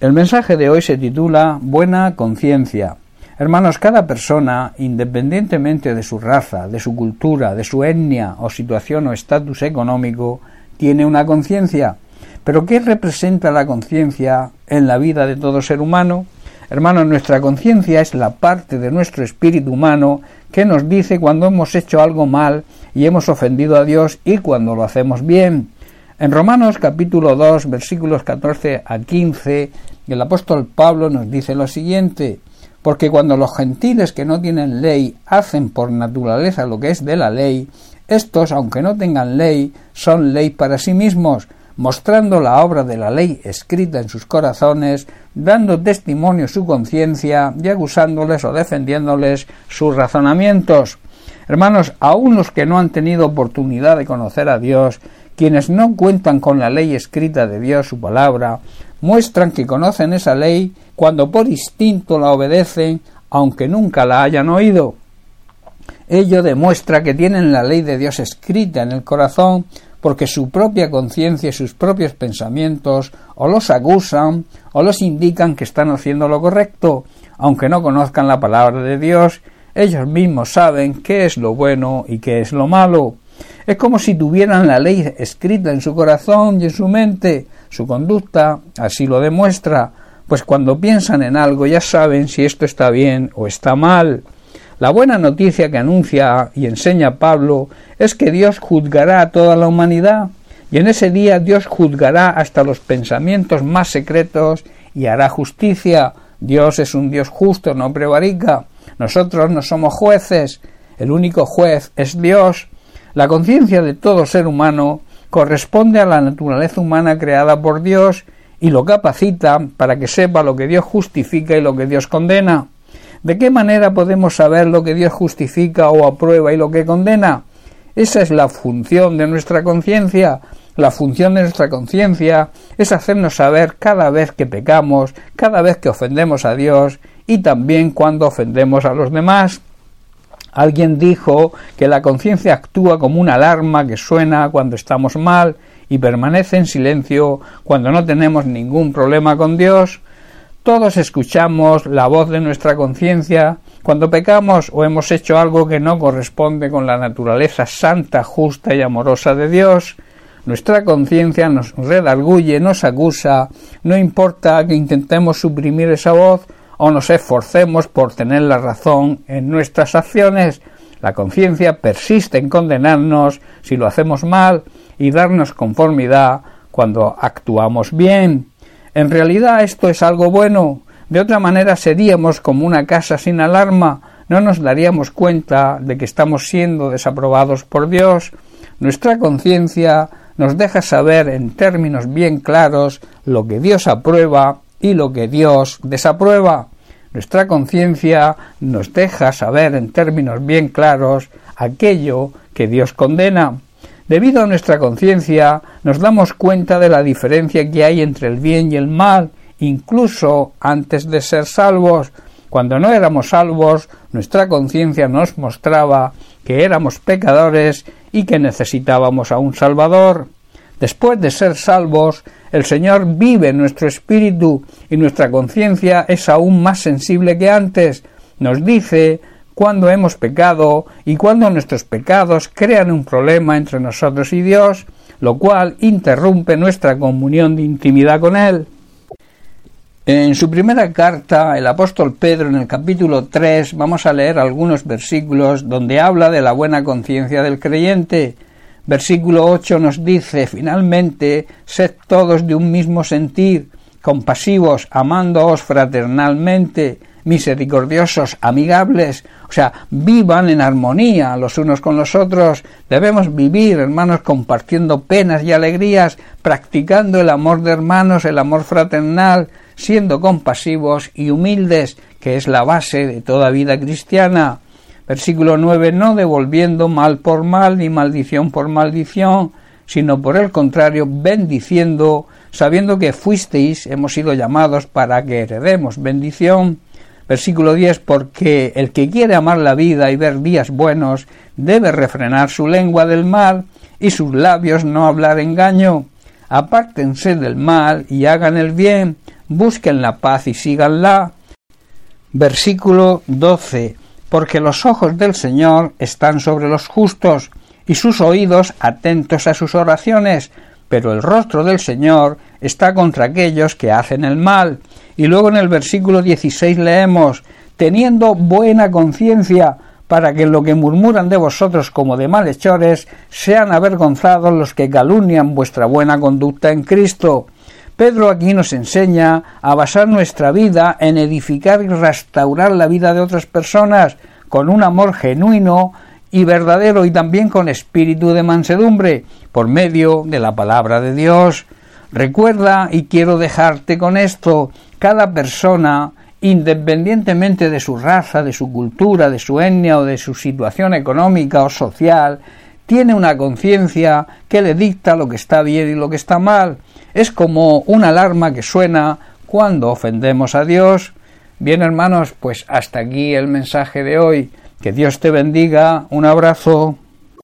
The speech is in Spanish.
El mensaje de hoy se titula Buena conciencia. Hermanos, cada persona, independientemente de su raza, de su cultura, de su etnia o situación o estatus económico, tiene una conciencia. Pero ¿qué representa la conciencia en la vida de todo ser humano? Hermanos, nuestra conciencia es la parte de nuestro espíritu humano que nos dice cuando hemos hecho algo mal y hemos ofendido a Dios y cuando lo hacemos bien. En Romanos capítulo 2 versículos 14 a 15 el apóstol Pablo nos dice lo siguiente porque cuando los gentiles que no tienen ley hacen por naturaleza lo que es de la ley, estos, aunque no tengan ley, son ley para sí mismos, mostrando la obra de la ley escrita en sus corazones, dando testimonio su conciencia y acusándoles o defendiéndoles sus razonamientos. Hermanos, aun los que no han tenido oportunidad de conocer a Dios, quienes no cuentan con la ley escrita de Dios, su palabra, muestran que conocen esa ley cuando por instinto la obedecen, aunque nunca la hayan oído. Ello demuestra que tienen la ley de Dios escrita en el corazón porque su propia conciencia y sus propios pensamientos o los acusan o los indican que están haciendo lo correcto, aunque no conozcan la palabra de Dios, ellos mismos saben qué es lo bueno y qué es lo malo. Es como si tuvieran la ley escrita en su corazón y en su mente. Su conducta así lo demuestra, pues cuando piensan en algo ya saben si esto está bien o está mal. La buena noticia que anuncia y enseña Pablo es que Dios juzgará a toda la humanidad, y en ese día Dios juzgará hasta los pensamientos más secretos y hará justicia. Dios es un Dios justo, no prevarica. Nosotros no somos jueces, el único juez es Dios. La conciencia de todo ser humano corresponde a la naturaleza humana creada por Dios y lo capacita para que sepa lo que Dios justifica y lo que Dios condena. ¿De qué manera podemos saber lo que Dios justifica o aprueba y lo que condena? Esa es la función de nuestra conciencia. La función de nuestra conciencia es hacernos saber cada vez que pecamos, cada vez que ofendemos a Dios y también cuando ofendemos a los demás. Alguien dijo que la conciencia actúa como una alarma que suena cuando estamos mal y permanece en silencio cuando no tenemos ningún problema con Dios. Todos escuchamos la voz de nuestra conciencia cuando pecamos o hemos hecho algo que no corresponde con la naturaleza santa, justa y amorosa de Dios. Nuestra conciencia nos redarguye, nos acusa, no importa que intentemos suprimir esa voz, o nos esforcemos por tener la razón en nuestras acciones, la conciencia persiste en condenarnos si lo hacemos mal y darnos conformidad cuando actuamos bien. En realidad esto es algo bueno. De otra manera seríamos como una casa sin alarma, no nos daríamos cuenta de que estamos siendo desaprobados por Dios. Nuestra conciencia nos deja saber en términos bien claros lo que Dios aprueba y lo que Dios desaprueba. Nuestra conciencia nos deja saber en términos bien claros aquello que Dios condena. Debido a nuestra conciencia nos damos cuenta de la diferencia que hay entre el bien y el mal, incluso antes de ser salvos. Cuando no éramos salvos, nuestra conciencia nos mostraba que éramos pecadores y que necesitábamos a un Salvador. Después de ser salvos, el Señor vive nuestro espíritu y nuestra conciencia es aún más sensible que antes. Nos dice cuando hemos pecado y cuando nuestros pecados crean un problema entre nosotros y Dios, lo cual interrumpe nuestra comunión de intimidad con Él. En su primera carta, el apóstol Pedro, en el capítulo 3, vamos a leer algunos versículos donde habla de la buena conciencia del creyente. Versículo 8 nos dice, finalmente, sed todos de un mismo sentir, compasivos, amándoos fraternalmente, misericordiosos, amigables, o sea, vivan en armonía los unos con los otros. Debemos vivir, hermanos, compartiendo penas y alegrías, practicando el amor de hermanos, el amor fraternal, siendo compasivos y humildes, que es la base de toda vida cristiana. Versículo 9, no devolviendo mal por mal ni maldición por maldición, sino por el contrario, bendiciendo, sabiendo que fuisteis, hemos sido llamados para que heredemos bendición. Versículo 10, porque el que quiere amar la vida y ver días buenos, debe refrenar su lengua del mal y sus labios no hablar engaño. Apártense del mal y hagan el bien, busquen la paz y síganla. Versículo 12. Porque los ojos del Señor están sobre los justos y sus oídos atentos a sus oraciones, pero el rostro del Señor está contra aquellos que hacen el mal. Y luego en el versículo 16 leemos, teniendo buena conciencia, para que lo que murmuran de vosotros como de malhechores sean avergonzados los que calumnian vuestra buena conducta en Cristo. Pedro aquí nos enseña a basar nuestra vida en edificar y restaurar la vida de otras personas con un amor genuino y verdadero y también con espíritu de mansedumbre por medio de la palabra de Dios. Recuerda, y quiero dejarte con esto, cada persona independientemente de su raza, de su cultura, de su etnia o de su situación económica o social, tiene una conciencia que le dicta lo que está bien y lo que está mal. Es como una alarma que suena cuando ofendemos a Dios. Bien hermanos, pues hasta aquí el mensaje de hoy. Que Dios te bendiga. Un abrazo.